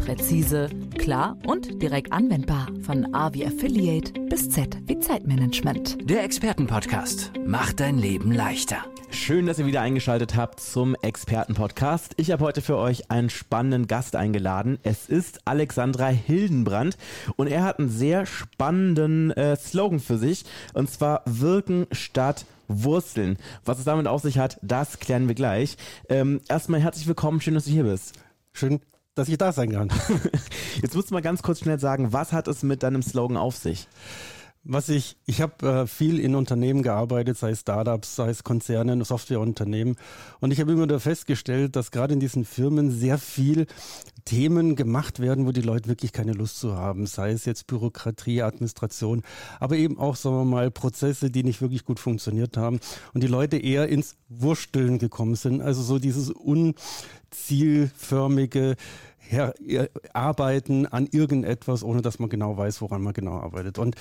Präzise, klar und direkt anwendbar. Von A wie Affiliate bis Z wie Zeitmanagement. Der Expertenpodcast macht dein Leben leichter. Schön, dass ihr wieder eingeschaltet habt zum Expertenpodcast. Ich habe heute für euch einen spannenden Gast eingeladen. Es ist Alexandra Hildenbrand und er hat einen sehr spannenden äh, Slogan für sich und zwar Wirken statt Wursteln. Was es damit auf sich hat, das klären wir gleich. Ähm, erstmal herzlich willkommen, schön, dass du hier bist. Schön, dass ich da sein kann. Jetzt musst du mal ganz kurz schnell sagen, was hat es mit deinem Slogan auf sich? Was ich, ich habe äh, viel in Unternehmen gearbeitet, sei es Startups, sei es Konzerne, Softwareunternehmen. Und ich habe immer wieder festgestellt, dass gerade in diesen Firmen sehr viel Themen gemacht werden, wo die Leute wirklich keine Lust zu haben. Sei es jetzt Bürokratie, Administration, aber eben auch, sagen wir mal, Prozesse, die nicht wirklich gut funktioniert haben. Und die Leute eher ins Wursteln gekommen sind. Also so dieses unzielförmige, Her arbeiten an irgendetwas, ohne dass man genau weiß, woran man genau arbeitet. Und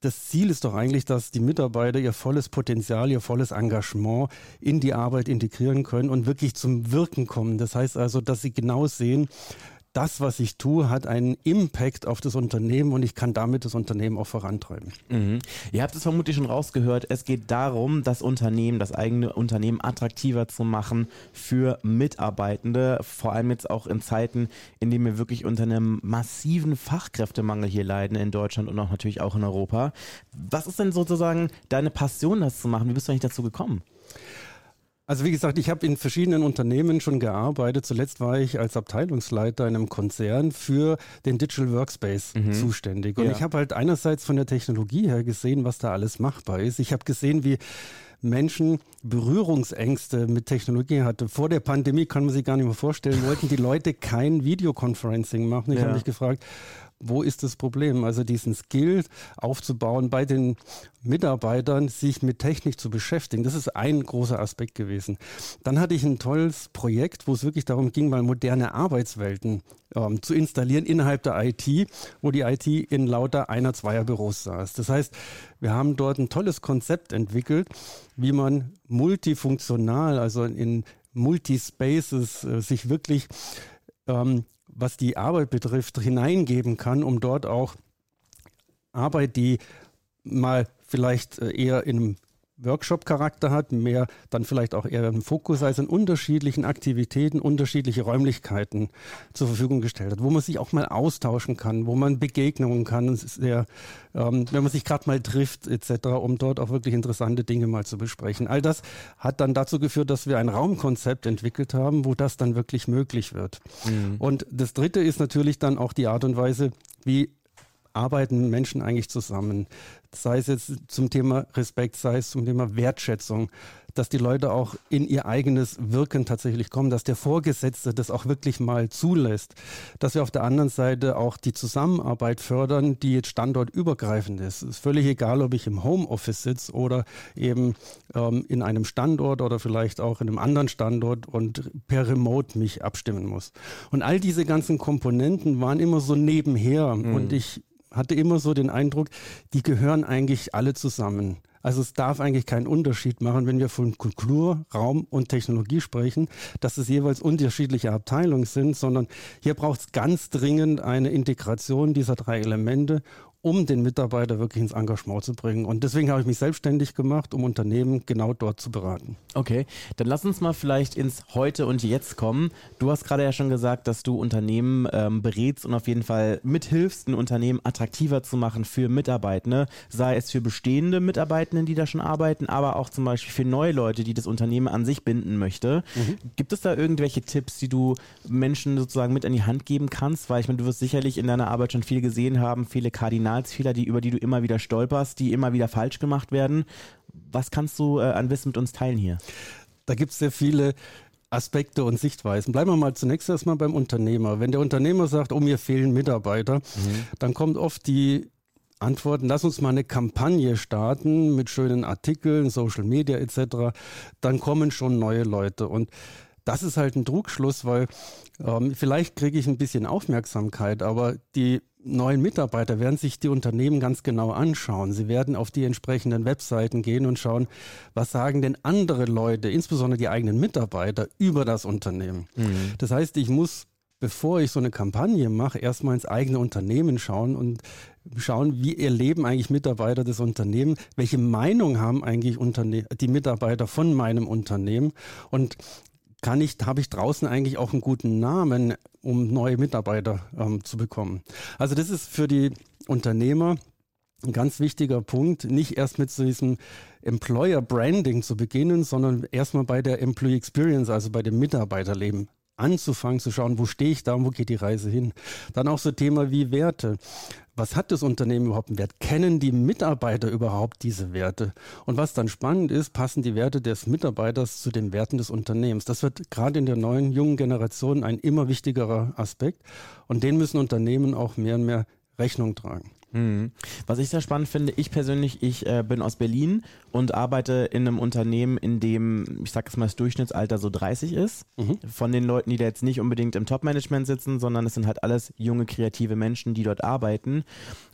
das Ziel ist doch eigentlich, dass die Mitarbeiter ihr volles Potenzial, ihr volles Engagement in die Arbeit integrieren können und wirklich zum Wirken kommen. Das heißt also, dass sie genau sehen, das, was ich tue, hat einen Impact auf das Unternehmen und ich kann damit das Unternehmen auch vorantreiben. Mhm. Ihr habt es vermutlich schon rausgehört, es geht darum, das Unternehmen, das eigene Unternehmen attraktiver zu machen für Mitarbeitende, vor allem jetzt auch in Zeiten, in denen wir wirklich unter einem massiven Fachkräftemangel hier leiden in Deutschland und auch natürlich auch in Europa. Was ist denn sozusagen deine Passion, das zu machen? Wie bist du eigentlich dazu gekommen? Also wie gesagt, ich habe in verschiedenen Unternehmen schon gearbeitet. Zuletzt war ich als Abteilungsleiter in einem Konzern für den Digital Workspace mhm. zuständig. Und ja. ich habe halt einerseits von der Technologie her gesehen, was da alles machbar ist. Ich habe gesehen, wie Menschen Berührungsängste mit Technologie hatte. Vor der Pandemie kann man sich gar nicht mehr vorstellen, wollten die Leute kein Videoconferencing machen. Ich ja. habe mich gefragt, wo ist das Problem? Also diesen Skill aufzubauen bei den Mitarbeitern, sich mit Technik zu beschäftigen. Das ist ein großer Aspekt gewesen. Dann hatte ich ein tolles Projekt, wo es wirklich darum ging, mal moderne Arbeitswelten ähm, zu installieren innerhalb der IT, wo die IT in lauter einer, zweier Büros saß. Das heißt, wir haben dort ein tolles Konzept entwickelt, wie man multifunktional, also in Multispaces, äh, sich wirklich ähm, was die Arbeit betrifft, hineingeben kann, um dort auch Arbeit, die mal vielleicht äh, eher in einem Workshop-Charakter hat, mehr dann vielleicht auch eher im Fokus, als in unterschiedlichen Aktivitäten, unterschiedliche Räumlichkeiten zur Verfügung gestellt hat, wo man sich auch mal austauschen kann, wo man Begegnungen kann, sehr, ähm, wenn man sich gerade mal trifft etc., um dort auch wirklich interessante Dinge mal zu besprechen. All das hat dann dazu geführt, dass wir ein Raumkonzept entwickelt haben, wo das dann wirklich möglich wird. Mhm. Und das Dritte ist natürlich dann auch die Art und Weise, wie arbeiten Menschen eigentlich zusammen? Sei es jetzt zum Thema Respekt, sei es zum Thema Wertschätzung, dass die Leute auch in ihr eigenes Wirken tatsächlich kommen, dass der Vorgesetzte das auch wirklich mal zulässt, dass wir auf der anderen Seite auch die Zusammenarbeit fördern, die jetzt standortübergreifend ist. Es ist völlig egal, ob ich im Homeoffice sitze oder eben ähm, in einem Standort oder vielleicht auch in einem anderen Standort und per Remote mich abstimmen muss. Und all diese ganzen Komponenten waren immer so nebenher mhm. und ich hatte immer so den Eindruck, die gehören eigentlich alle zusammen. Also es darf eigentlich keinen Unterschied machen, wenn wir von Kultur, Raum und Technologie sprechen, dass es jeweils unterschiedliche Abteilungen sind, sondern hier braucht es ganz dringend eine Integration dieser drei Elemente um den Mitarbeiter wirklich ins Engagement zu bringen. Und deswegen habe ich mich selbstständig gemacht, um Unternehmen genau dort zu beraten. Okay, dann lass uns mal vielleicht ins Heute und Jetzt kommen. Du hast gerade ja schon gesagt, dass du Unternehmen ähm, berätst und auf jeden Fall mithilfst, ein Unternehmen attraktiver zu machen für Mitarbeitende, sei es für bestehende Mitarbeitenden, die da schon arbeiten, aber auch zum Beispiel für neue Leute, die das Unternehmen an sich binden möchte. Mhm. Gibt es da irgendwelche Tipps, die du Menschen sozusagen mit an die Hand geben kannst? Weil ich meine, du wirst sicherlich in deiner Arbeit schon viel gesehen haben, viele Kardinal Kardinalsfehler, die, über die du immer wieder stolperst, die immer wieder falsch gemacht werden. Was kannst du äh, an Wissen mit uns teilen hier? Da gibt es sehr viele Aspekte und Sichtweisen. Bleiben wir mal zunächst erstmal beim Unternehmer. Wenn der Unternehmer sagt, oh, mir fehlen Mitarbeiter, mhm. dann kommt oft die Antworten, lass uns mal eine Kampagne starten mit schönen Artikeln, Social Media etc. Dann kommen schon neue Leute. Und das ist halt ein Trugschluss, weil ähm, vielleicht kriege ich ein bisschen Aufmerksamkeit, aber die neuen Mitarbeiter werden sich die Unternehmen ganz genau anschauen. Sie werden auf die entsprechenden Webseiten gehen und schauen, was sagen denn andere Leute, insbesondere die eigenen Mitarbeiter, über das Unternehmen. Mhm. Das heißt, ich muss, bevor ich so eine Kampagne mache, erstmal ins eigene Unternehmen schauen und schauen, wie erleben eigentlich Mitarbeiter das Unternehmen, welche Meinung haben eigentlich Unterne die Mitarbeiter von meinem Unternehmen und kann ich, habe ich draußen eigentlich auch einen guten Namen, um neue Mitarbeiter ähm, zu bekommen. Also das ist für die Unternehmer ein ganz wichtiger Punkt, nicht erst mit so diesem Employer Branding zu beginnen, sondern erstmal bei der Employee Experience, also bei dem Mitarbeiterleben anzufangen zu schauen, wo stehe ich da und wo geht die Reise hin. Dann auch so Thema wie Werte. Was hat das Unternehmen überhaupt einen Wert? Kennen die Mitarbeiter überhaupt diese Werte? Und was dann spannend ist, passen die Werte des Mitarbeiters zu den Werten des Unternehmens. Das wird gerade in der neuen jungen Generation ein immer wichtigerer Aspekt und den müssen Unternehmen auch mehr und mehr Rechnung tragen. Mhm. Was ich sehr spannend finde, ich persönlich, ich äh, bin aus Berlin und arbeite in einem Unternehmen, in dem, ich sag jetzt mal, das Durchschnittsalter so 30 ist. Mhm. Von den Leuten, die da jetzt nicht unbedingt im Top-Management sitzen, sondern es sind halt alles junge, kreative Menschen, die dort arbeiten.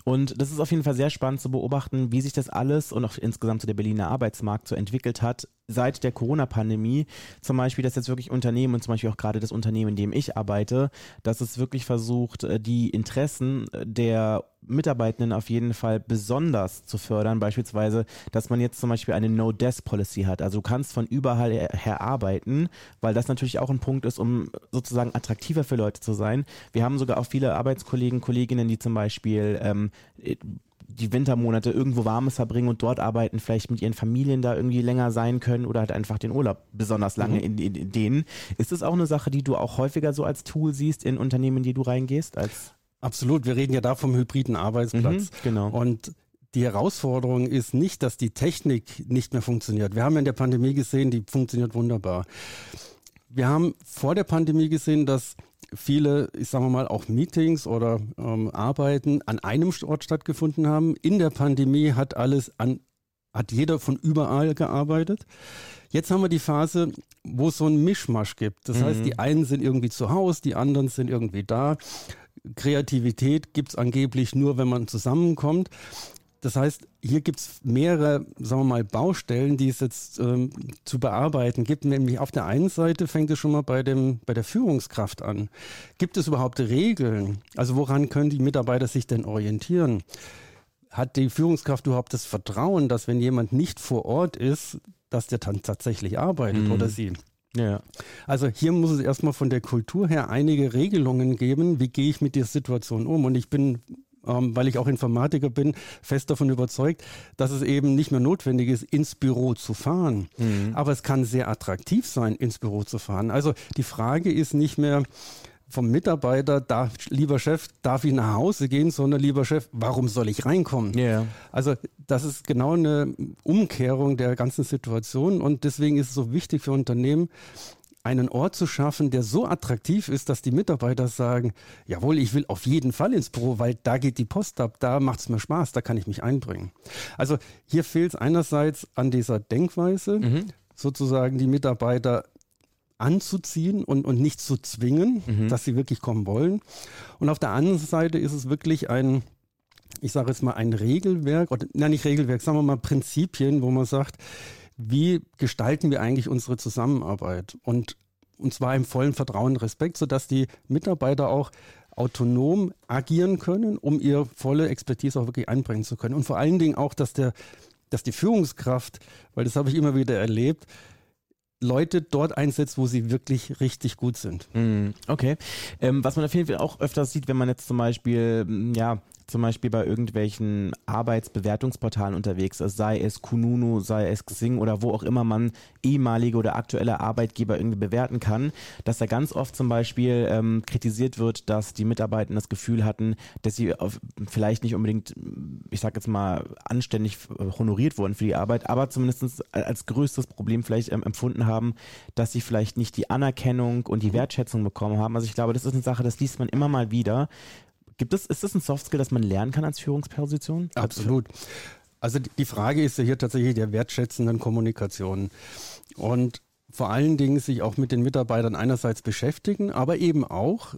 Und das ist auf jeden Fall sehr spannend zu beobachten, wie sich das alles und auch insgesamt so der Berliner Arbeitsmarkt so entwickelt hat seit der Corona-Pandemie. Zum Beispiel, dass jetzt wirklich Unternehmen und zum Beispiel auch gerade das Unternehmen, in dem ich arbeite, dass es wirklich versucht, äh, die Interessen der Mitarbeitenden auf jeden Fall besonders zu fördern. Beispielsweise, dass man jetzt zum Beispiel eine No-Desk-Policy hat. Also du kannst von überall her, arbeiten, weil das natürlich auch ein Punkt ist, um sozusagen attraktiver für Leute zu sein. Wir haben sogar auch viele Arbeitskollegen, Kolleginnen, die zum Beispiel ähm, die Wintermonate irgendwo Warmes verbringen und dort arbeiten, vielleicht mit ihren Familien da irgendwie länger sein können oder halt einfach den Urlaub besonders lange mhm. in, in, in, denen. Ist das auch eine Sache, die du auch häufiger so als Tool siehst in Unternehmen, in die du reingehst? Als Absolut, wir reden ja da vom hybriden Arbeitsplatz. Mhm, genau. Und die Herausforderung ist nicht, dass die Technik nicht mehr funktioniert. Wir haben in der Pandemie gesehen, die funktioniert wunderbar. Wir haben vor der Pandemie gesehen, dass viele, ich sage mal, auch Meetings oder ähm, Arbeiten an einem Ort stattgefunden haben. In der Pandemie hat alles an, hat jeder von überall gearbeitet. Jetzt haben wir die Phase, wo es so einen Mischmasch gibt. Das mhm. heißt, die einen sind irgendwie zu Hause, die anderen sind irgendwie da. Kreativität gibt es angeblich nur, wenn man zusammenkommt. Das heißt, hier gibt es mehrere, sagen wir mal, Baustellen, die es jetzt ähm, zu bearbeiten gibt. Nämlich auf der einen Seite fängt es schon mal bei, dem, bei der Führungskraft an. Gibt es überhaupt Regeln? Also woran können die Mitarbeiter sich denn orientieren? Hat die Führungskraft überhaupt das Vertrauen, dass wenn jemand nicht vor Ort ist, dass der dann tatsächlich arbeitet mhm. oder sie? Ja. Also hier muss es erstmal von der Kultur her einige Regelungen geben, wie gehe ich mit der Situation um. Und ich bin ähm, weil ich auch Informatiker bin, fest davon überzeugt, dass es eben nicht mehr notwendig ist, ins Büro zu fahren. Mhm. Aber es kann sehr attraktiv sein, ins Büro zu fahren. Also die Frage ist nicht mehr, vom Mitarbeiter, darf, lieber Chef, darf ich nach Hause gehen, sondern lieber Chef, warum soll ich reinkommen? Yeah. Also das ist genau eine Umkehrung der ganzen Situation und deswegen ist es so wichtig für Unternehmen, einen Ort zu schaffen, der so attraktiv ist, dass die Mitarbeiter sagen, jawohl, ich will auf jeden Fall ins Büro, weil da geht die Post ab, da macht es mir Spaß, da kann ich mich einbringen. Also hier fehlt es einerseits an dieser Denkweise, mhm. sozusagen die Mitarbeiter anzuziehen und, und nicht zu zwingen, mhm. dass sie wirklich kommen wollen. Und auf der anderen Seite ist es wirklich ein, ich sage jetzt mal, ein Regelwerk, oder nein, nicht Regelwerk, sagen wir mal Prinzipien, wo man sagt, wie gestalten wir eigentlich unsere Zusammenarbeit? Und, und zwar im vollen Vertrauen und Respekt, sodass die Mitarbeiter auch autonom agieren können, um ihre volle Expertise auch wirklich einbringen zu können. Und vor allen Dingen auch, dass, der, dass die Führungskraft, weil das habe ich immer wieder erlebt, Leute dort einsetzt, wo sie wirklich richtig gut sind. Mm, okay. Ähm, was man auf jeden Fall auch öfters sieht, wenn man jetzt zum Beispiel ja, zum Beispiel bei irgendwelchen Arbeitsbewertungsportalen unterwegs ist, sei es Kununu, sei es Xing oder wo auch immer man ehemalige oder aktuelle Arbeitgeber irgendwie bewerten kann, dass da ganz oft zum Beispiel ähm, kritisiert wird, dass die Mitarbeiter das Gefühl hatten, dass sie auf, vielleicht nicht unbedingt, ich sag jetzt mal, anständig honoriert wurden für die Arbeit, aber zumindest als größtes Problem vielleicht ähm, empfunden haben, dass sie vielleicht nicht die Anerkennung und die Wertschätzung bekommen haben. Also ich glaube, das ist eine Sache, das liest man immer mal wieder, Gibt es, ist das ein Softskill, das man lernen kann als Führungsposition? Absolut. Also die Frage ist ja hier tatsächlich der wertschätzenden Kommunikation. Und vor allen Dingen sich auch mit den Mitarbeitern einerseits beschäftigen, aber eben auch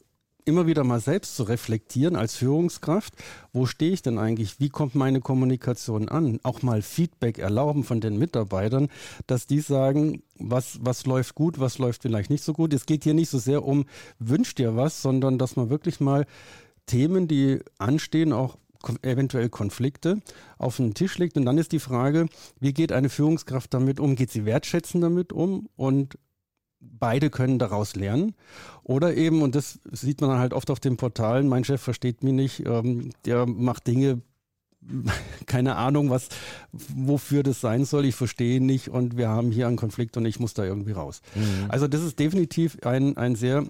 immer wieder mal selbst zu reflektieren als Führungskraft, wo stehe ich denn eigentlich, wie kommt meine Kommunikation an, auch mal Feedback erlauben von den Mitarbeitern, dass die sagen, was, was läuft gut, was läuft vielleicht nicht so gut. Es geht hier nicht so sehr um, wünsch dir was, sondern dass man wirklich mal Themen, die anstehen, auch eventuell Konflikte auf den Tisch legt. Und dann ist die Frage, wie geht eine Führungskraft damit um? Geht sie wertschätzend damit um? Und beide können daraus lernen. Oder eben, und das sieht man dann halt oft auf den Portalen, mein Chef versteht mich nicht, ähm, der macht Dinge, keine Ahnung, was, wofür das sein soll, ich verstehe nicht und wir haben hier einen Konflikt und ich muss da irgendwie raus. Mhm. Also das ist definitiv ein, ein sehr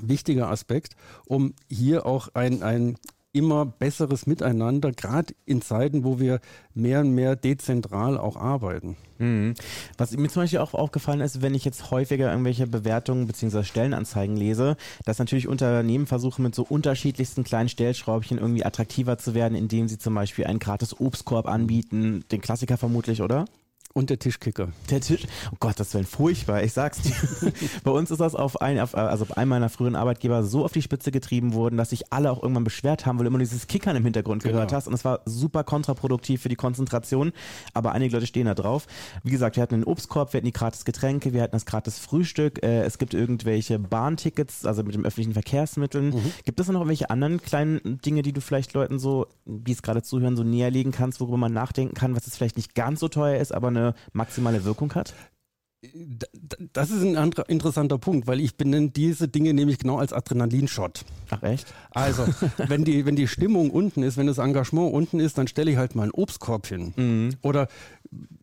wichtiger Aspekt, um hier auch ein, ein immer besseres Miteinander, gerade in Zeiten, wo wir mehr und mehr dezentral auch arbeiten. Mhm. Was mir zum Beispiel auch aufgefallen ist, wenn ich jetzt häufiger irgendwelche Bewertungen bzw. Stellenanzeigen lese, dass natürlich Unternehmen versuchen, mit so unterschiedlichsten kleinen Stellschraubchen irgendwie attraktiver zu werden, indem sie zum Beispiel einen gratis Obstkorb anbieten, den Klassiker vermutlich, oder? Und der Tischkicker. Der Tisch, oh Gott, das wäre furchtbar. Ich sag's dir. bei uns ist das auf ein, auf, also bei einem meiner früheren Arbeitgeber so auf die Spitze getrieben worden, dass sich alle auch irgendwann beschwert haben, weil du immer dieses Kickern im Hintergrund genau. gehört hast. Und es war super kontraproduktiv für die Konzentration. Aber einige Leute stehen da drauf. Wie gesagt, wir hatten einen Obstkorb, wir hatten die gratis Getränke, wir hatten das gratis Frühstück. Äh, es gibt irgendwelche Bahntickets, also mit den öffentlichen Verkehrsmitteln. Mhm. Gibt es noch irgendwelche anderen kleinen Dinge, die du vielleicht Leuten so, die es gerade zuhören, so näher legen kannst, worüber man nachdenken kann, was jetzt vielleicht nicht ganz so teuer ist, aber eine maximale Wirkung hat? Das ist ein anderer, interessanter Punkt, weil ich benenne diese Dinge nämlich genau als Adrenalinshot. Ach echt? Also, wenn die, wenn die Stimmung unten ist, wenn das Engagement unten ist, dann stelle ich halt mal einen Obstkorb hin. Mhm. Oder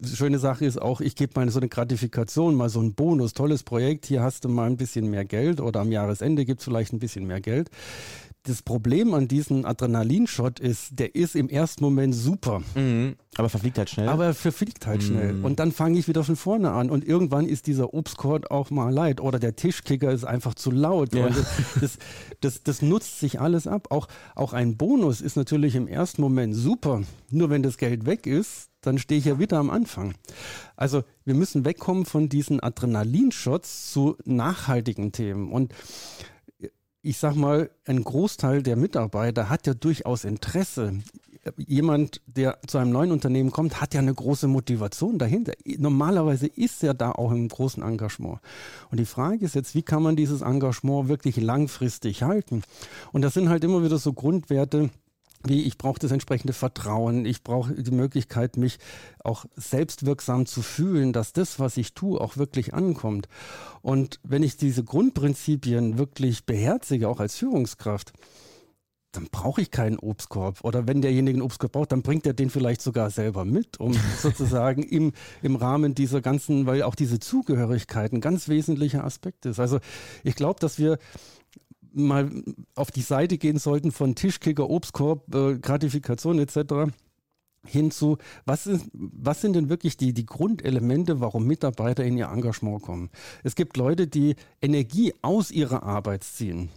schöne Sache ist auch, ich gebe mal so eine Gratifikation, mal so einen Bonus, tolles Projekt, hier hast du mal ein bisschen mehr Geld oder am Jahresende gibt es vielleicht ein bisschen mehr Geld das Problem an diesem Adrenalinshot ist, der ist im ersten Moment super. Mhm. Aber verfliegt halt schnell. Aber er verfliegt halt mhm. schnell. Und dann fange ich wieder von vorne an. Und irgendwann ist dieser Obstkorb auch mal leid. Oder der Tischkicker ist einfach zu laut. Ja. Das, das, das, das, nutzt sich alles ab. Auch, auch ein Bonus ist natürlich im ersten Moment super. Nur wenn das Geld weg ist, dann stehe ich ja wieder am Anfang. Also wir müssen wegkommen von diesen Adrenalinshots zu nachhaltigen Themen. Und ich sag mal, ein Großteil der Mitarbeiter hat ja durchaus Interesse. Jemand, der zu einem neuen Unternehmen kommt, hat ja eine große Motivation dahinter. Normalerweise ist er da auch im großen Engagement. Und die Frage ist jetzt, wie kann man dieses Engagement wirklich langfristig halten? Und das sind halt immer wieder so Grundwerte, wie ich brauche das entsprechende Vertrauen, ich brauche die Möglichkeit, mich auch selbstwirksam zu fühlen, dass das, was ich tue, auch wirklich ankommt. Und wenn ich diese Grundprinzipien wirklich beherzige, auch als Führungskraft, dann brauche ich keinen Obstkorb. Oder wenn derjenige einen Obstkorb braucht, dann bringt er den vielleicht sogar selber mit, um sozusagen im, im Rahmen dieser ganzen, weil auch diese Zugehörigkeit ein ganz wesentlicher Aspekt ist. Also ich glaube, dass wir mal auf die Seite gehen sollten von Tischkicker, Obstkorb, äh, Gratifikation etc. hinzu, was, ist, was sind denn wirklich die, die Grundelemente, warum Mitarbeiter in ihr Engagement kommen? Es gibt Leute, die Energie aus ihrer Arbeit ziehen.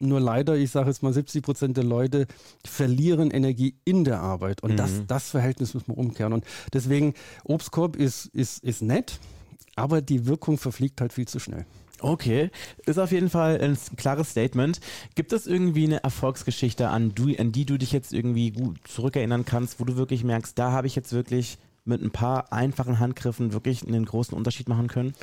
Nur leider, ich sage jetzt mal, 70 Prozent der Leute verlieren Energie in der Arbeit. Und mhm. das, das Verhältnis muss man umkehren. Und deswegen, Obstkorb ist, ist, ist nett, aber die Wirkung verfliegt halt viel zu schnell. Okay, ist auf jeden Fall ein klares Statement. Gibt es irgendwie eine Erfolgsgeschichte, an, du, an die du dich jetzt irgendwie gut zurückerinnern kannst, wo du wirklich merkst, da habe ich jetzt wirklich mit ein paar einfachen Handgriffen wirklich einen großen Unterschied machen können?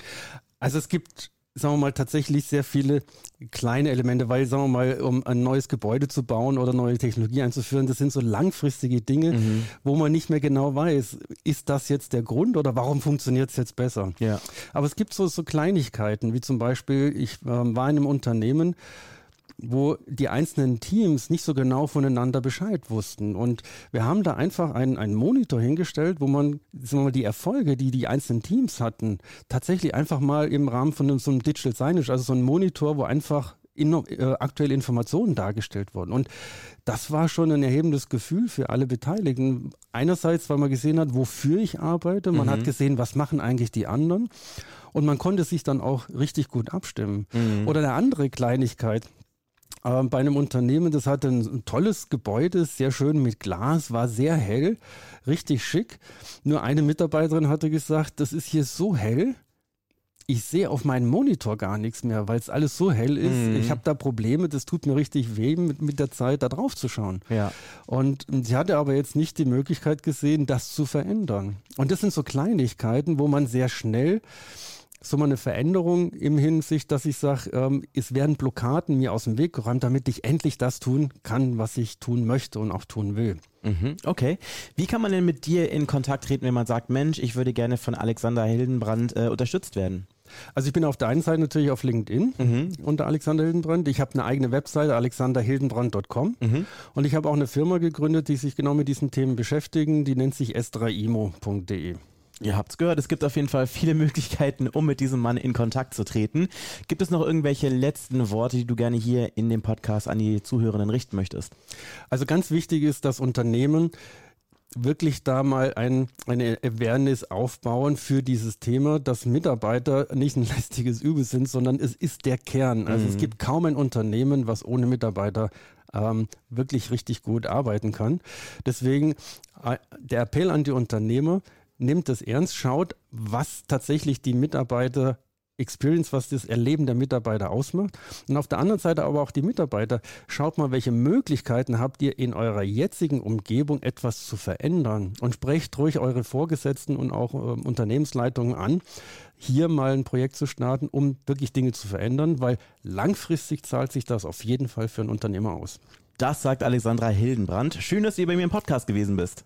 Also es gibt sagen wir mal, tatsächlich sehr viele kleine Elemente, weil, sagen wir mal, um ein neues Gebäude zu bauen oder neue Technologie einzuführen, das sind so langfristige Dinge, mhm. wo man nicht mehr genau weiß, ist das jetzt der Grund oder warum funktioniert es jetzt besser? Ja. Aber es gibt so, so Kleinigkeiten, wie zum Beispiel, ich äh, war in einem Unternehmen, wo die einzelnen Teams nicht so genau voneinander Bescheid wussten. Und wir haben da einfach einen, einen Monitor hingestellt, wo man sagen wir mal, die Erfolge, die die einzelnen Teams hatten, tatsächlich einfach mal im Rahmen von so einem Digital Signage, also so ein Monitor, wo einfach in, äh, aktuelle Informationen dargestellt wurden. Und das war schon ein erhebendes Gefühl für alle Beteiligten. Einerseits, weil man gesehen hat, wofür ich arbeite, man mhm. hat gesehen, was machen eigentlich die anderen. Und man konnte sich dann auch richtig gut abstimmen. Mhm. Oder eine andere Kleinigkeit, äh, bei einem Unternehmen, das hatte ein, ein, tolles Gebäude, sehr schön mit Glas, war sehr hell, richtig schick. Nur eine Mitarbeiterin hatte gesagt, das ist hier so hell, ich sehe auf meinen Monitor gar nichts mehr, weil es alles so hell ist. Mhm. Ich habe da Probleme, das tut mir richtig weh, mit, mit der Zeit da drauf zu schauen. Ja. Und sie hatte aber jetzt nicht die Möglichkeit gesehen, das zu verändern. Und das sind so Kleinigkeiten, wo man sehr schnell so mal eine Veränderung im Hinsicht, dass ich sage, ähm, es werden Blockaden mir aus dem Weg geräumt, damit ich endlich das tun kann, was ich tun möchte und auch tun will. Mhm, okay. Wie kann man denn mit dir in Kontakt treten, wenn man sagt, Mensch, ich würde gerne von Alexander Hildenbrand äh, unterstützt werden? Also ich bin auf der einen Seite natürlich auf LinkedIn mhm. unter Alexander Hildenbrand. Ich habe eine eigene Webseite, alexanderhildenbrand.com. Mhm. Und ich habe auch eine Firma gegründet, die sich genau mit diesen Themen beschäftigen. Die nennt sich s3imo.de. Ihr habt's gehört, es gibt auf jeden Fall viele Möglichkeiten, um mit diesem Mann in Kontakt zu treten. Gibt es noch irgendwelche letzten Worte, die du gerne hier in dem Podcast an die Zuhörenden richten möchtest? Also ganz wichtig ist, dass Unternehmen wirklich da mal ein, eine Awareness aufbauen für dieses Thema, dass Mitarbeiter nicht ein lästiges Übel sind, sondern es ist der Kern. Also mhm. es gibt kaum ein Unternehmen, was ohne Mitarbeiter ähm, wirklich richtig gut arbeiten kann. Deswegen äh, der Appell an die Unternehmer, nimmt das ernst, schaut, was tatsächlich die Mitarbeiter Experience, was das Erleben der Mitarbeiter ausmacht. Und auf der anderen Seite aber auch die Mitarbeiter. Schaut mal, welche Möglichkeiten habt ihr in eurer jetzigen Umgebung etwas zu verändern und sprecht ruhig eure Vorgesetzten und auch äh, Unternehmensleitungen an, hier mal ein Projekt zu starten, um wirklich Dinge zu verändern, weil langfristig zahlt sich das auf jeden Fall für einen Unternehmer aus. Das sagt Alexandra Hildenbrand. Schön, dass ihr bei mir im Podcast gewesen bist.